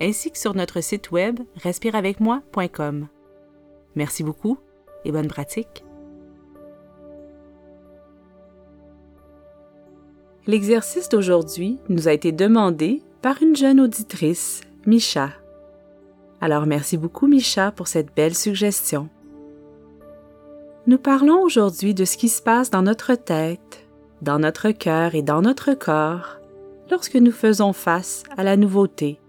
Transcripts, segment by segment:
ainsi que sur notre site web respireavecmoi.com. Merci beaucoup et bonne pratique. L'exercice d'aujourd'hui nous a été demandé par une jeune auditrice, Micha. Alors merci beaucoup Micha pour cette belle suggestion. Nous parlons aujourd'hui de ce qui se passe dans notre tête, dans notre cœur et dans notre corps lorsque nous faisons face à la nouveauté.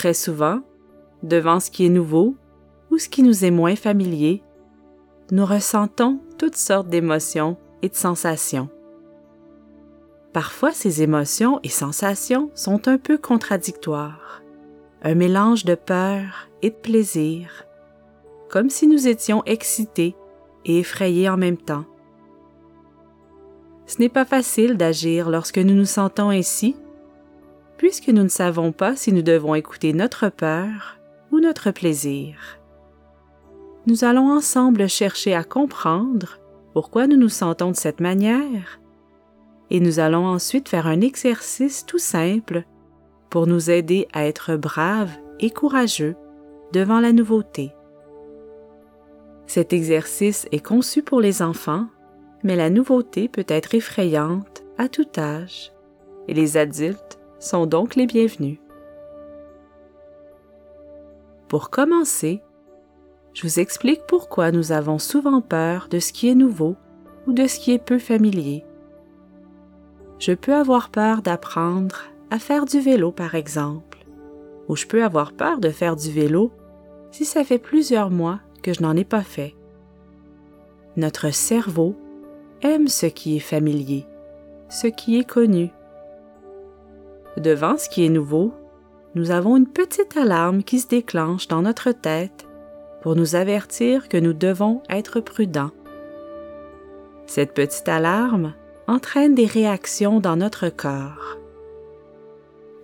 Très souvent, devant ce qui est nouveau ou ce qui nous est moins familier, nous ressentons toutes sortes d'émotions et de sensations. Parfois, ces émotions et sensations sont un peu contradictoires, un mélange de peur et de plaisir, comme si nous étions excités et effrayés en même temps. Ce n'est pas facile d'agir lorsque nous nous sentons ainsi, puisque nous ne savons pas si nous devons écouter notre peur ou notre plaisir. Nous allons ensemble chercher à comprendre pourquoi nous nous sentons de cette manière et nous allons ensuite faire un exercice tout simple pour nous aider à être braves et courageux devant la nouveauté. Cet exercice est conçu pour les enfants, mais la nouveauté peut être effrayante à tout âge et les adultes sont donc les bienvenus. Pour commencer, je vous explique pourquoi nous avons souvent peur de ce qui est nouveau ou de ce qui est peu familier je peux avoir peur d'apprendre à faire du vélo, par exemple, ou je peux avoir peur de faire du vélo si ça fait plusieurs mois que je n'en ai pas fait. Notre cerveau aime ce qui est familier, ce qui est connu. Devant ce qui est nouveau, nous avons une petite alarme qui se déclenche dans notre tête pour nous avertir que nous devons être prudents. Cette petite alarme entraîne des réactions dans notre corps.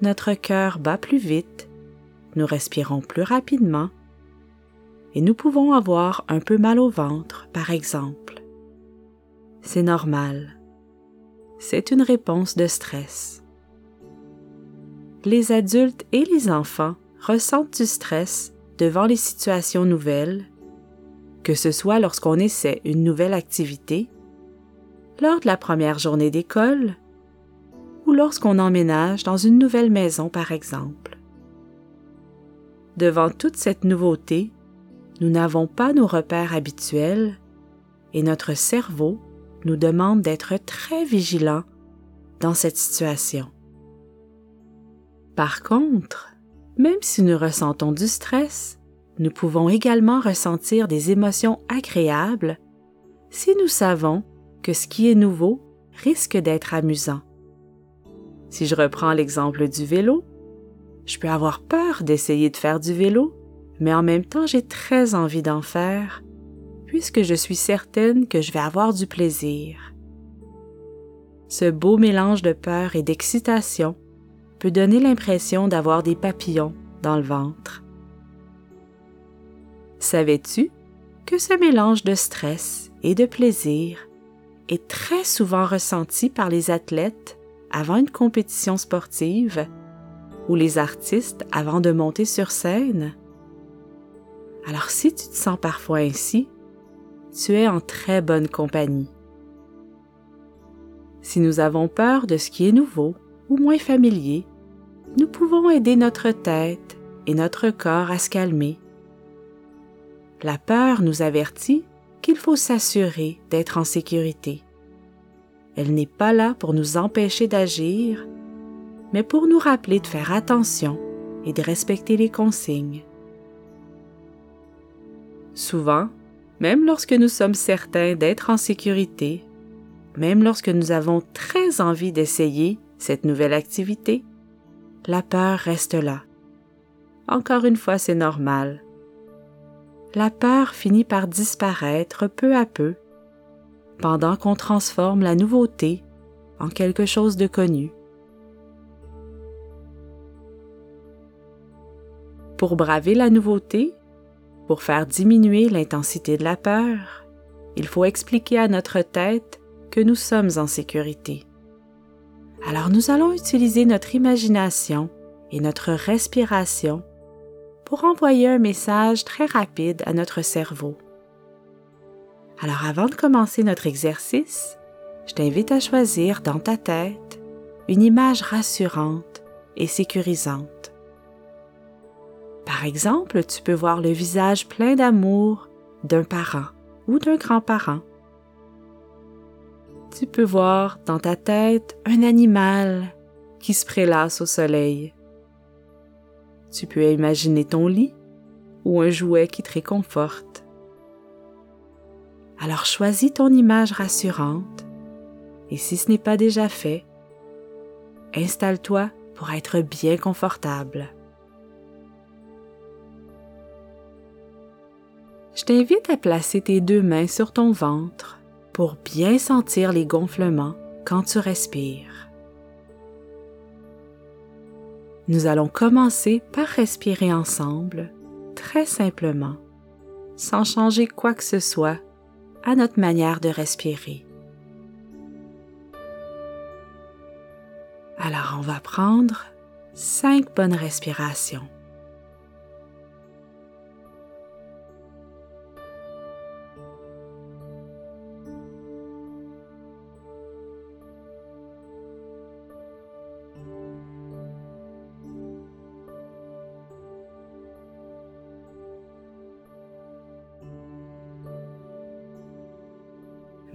Notre cœur bat plus vite, nous respirons plus rapidement et nous pouvons avoir un peu mal au ventre, par exemple. C'est normal. C'est une réponse de stress. Les adultes et les enfants ressentent du stress devant les situations nouvelles, que ce soit lorsqu'on essaie une nouvelle activité lors de la première journée d'école ou lorsqu'on emménage dans une nouvelle maison, par exemple. Devant toute cette nouveauté, nous n'avons pas nos repères habituels et notre cerveau nous demande d'être très vigilants dans cette situation. Par contre, même si nous ressentons du stress, nous pouvons également ressentir des émotions agréables si nous savons que ce qui est nouveau risque d'être amusant. Si je reprends l'exemple du vélo, je peux avoir peur d'essayer de faire du vélo, mais en même temps j'ai très envie d'en faire, puisque je suis certaine que je vais avoir du plaisir. Ce beau mélange de peur et d'excitation peut donner l'impression d'avoir des papillons dans le ventre. Savais-tu que ce mélange de stress et de plaisir est très souvent ressenti par les athlètes avant une compétition sportive ou les artistes avant de monter sur scène? Alors si tu te sens parfois ainsi, tu es en très bonne compagnie. Si nous avons peur de ce qui est nouveau ou moins familier, nous pouvons aider notre tête et notre corps à se calmer. La peur nous avertit qu'il faut s'assurer d'être en sécurité. Elle n'est pas là pour nous empêcher d'agir, mais pour nous rappeler de faire attention et de respecter les consignes. Souvent, même lorsque nous sommes certains d'être en sécurité, même lorsque nous avons très envie d'essayer cette nouvelle activité, la peur reste là. encore une fois, c'est normal. La peur finit par disparaître peu à peu pendant qu'on transforme la nouveauté en quelque chose de connu. Pour braver la nouveauté, pour faire diminuer l'intensité de la peur, il faut expliquer à notre tête que nous sommes en sécurité. Alors nous allons utiliser notre imagination et notre respiration pour envoyer un message très rapide à notre cerveau. Alors avant de commencer notre exercice, je t'invite à choisir dans ta tête une image rassurante et sécurisante. Par exemple, tu peux voir le visage plein d'amour d'un parent ou d'un grand-parent. Tu peux voir dans ta tête un animal qui se prélasse au soleil. Tu peux imaginer ton lit ou un jouet qui te réconforte. Alors choisis ton image rassurante et si ce n'est pas déjà fait, installe-toi pour être bien confortable. Je t'invite à placer tes deux mains sur ton ventre pour bien sentir les gonflements quand tu respires. Nous allons commencer par respirer ensemble, très simplement, sans changer quoi que ce soit à notre manière de respirer. Alors on va prendre cinq bonnes respirations.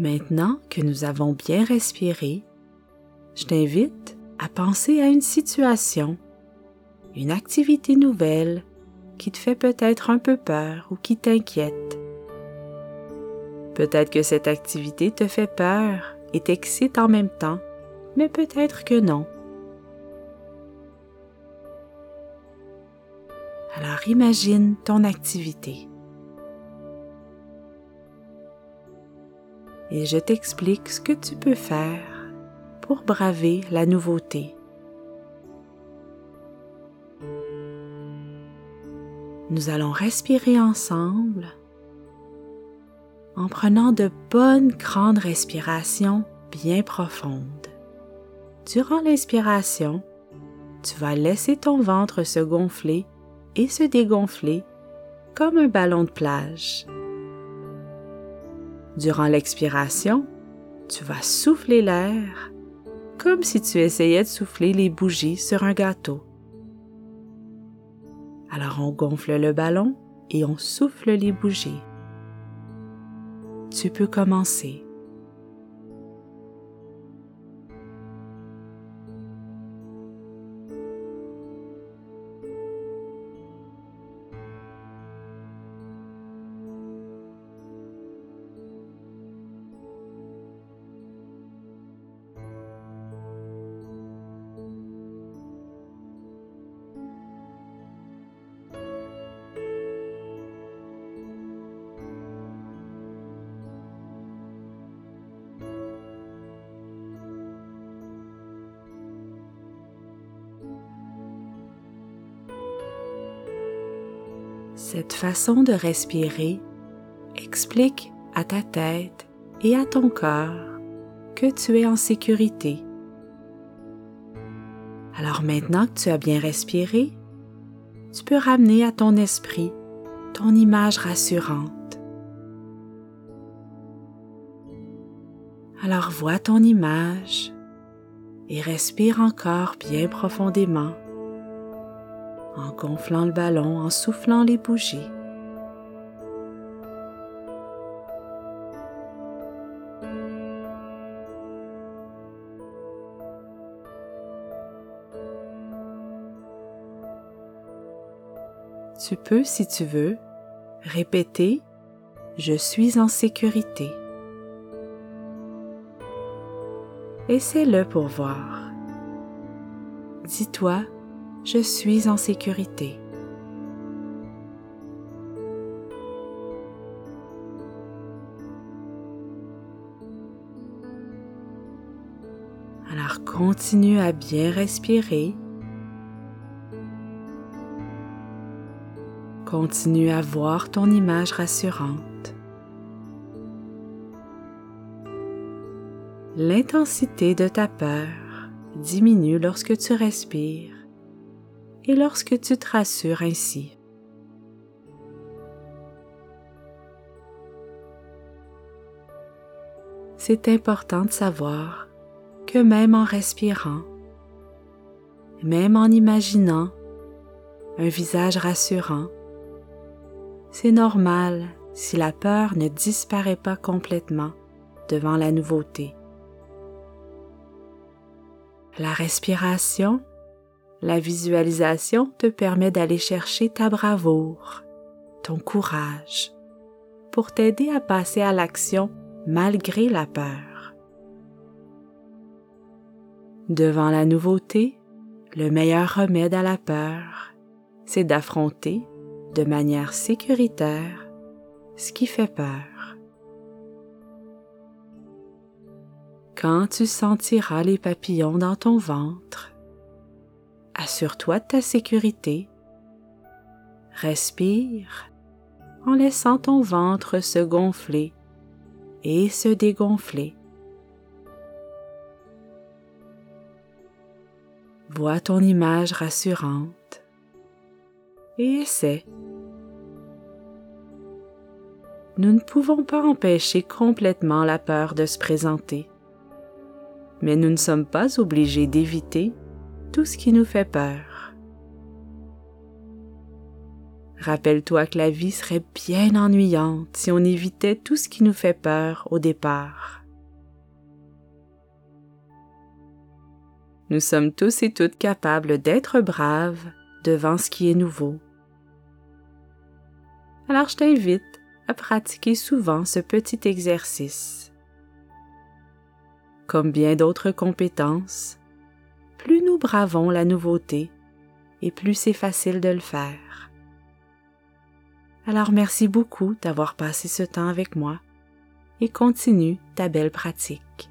Maintenant que nous avons bien respiré, je t'invite à penser à une situation, une activité nouvelle qui te fait peut-être un peu peur ou qui t'inquiète. Peut-être que cette activité te fait peur et t'excite en même temps, mais peut-être que non. Alors imagine ton activité. Et je t'explique ce que tu peux faire pour braver la nouveauté. Nous allons respirer ensemble en prenant de bonnes grandes respirations bien profondes. Durant l'inspiration, tu vas laisser ton ventre se gonfler et se dégonfler comme un ballon de plage. Durant l'expiration, tu vas souffler l'air comme si tu essayais de souffler les bougies sur un gâteau. Alors on gonfle le ballon et on souffle les bougies. Tu peux commencer. Cette façon de respirer explique à ta tête et à ton corps que tu es en sécurité. Alors maintenant que tu as bien respiré, tu peux ramener à ton esprit ton image rassurante. Alors vois ton image et respire encore bien profondément en gonflant le ballon, en soufflant les bougies. Tu peux, si tu veux, répéter ⁇ Je suis en sécurité ⁇ Essaie-le pour voir. Dis-toi je suis en sécurité. Alors continue à bien respirer. Continue à voir ton image rassurante. L'intensité de ta peur diminue lorsque tu respires et lorsque tu te rassures ainsi. C'est important de savoir que même en respirant, même en imaginant un visage rassurant, c'est normal si la peur ne disparaît pas complètement devant la nouveauté. La respiration, la visualisation te permet d'aller chercher ta bravoure, ton courage, pour t'aider à passer à l'action malgré la peur. Devant la nouveauté, le meilleur remède à la peur, c'est d'affronter de manière sécuritaire ce qui fait peur. Quand tu sentiras les papillons dans ton ventre, assure-toi de ta sécurité. Respire en laissant ton ventre se gonfler et se dégonfler. Vois ton image rassurante et essaie. Nous ne pouvons pas empêcher complètement la peur de se présenter, mais nous ne sommes pas obligés d'éviter tout ce qui nous fait peur. Rappelle-toi que la vie serait bien ennuyante si on évitait tout ce qui nous fait peur au départ. Nous sommes tous et toutes capables d'être braves devant ce qui est nouveau. Alors je t'invite à pratiquer souvent ce petit exercice. Comme bien d'autres compétences, plus nous bravons la nouveauté et plus c'est facile de le faire. Alors merci beaucoup d'avoir passé ce temps avec moi et continue ta belle pratique.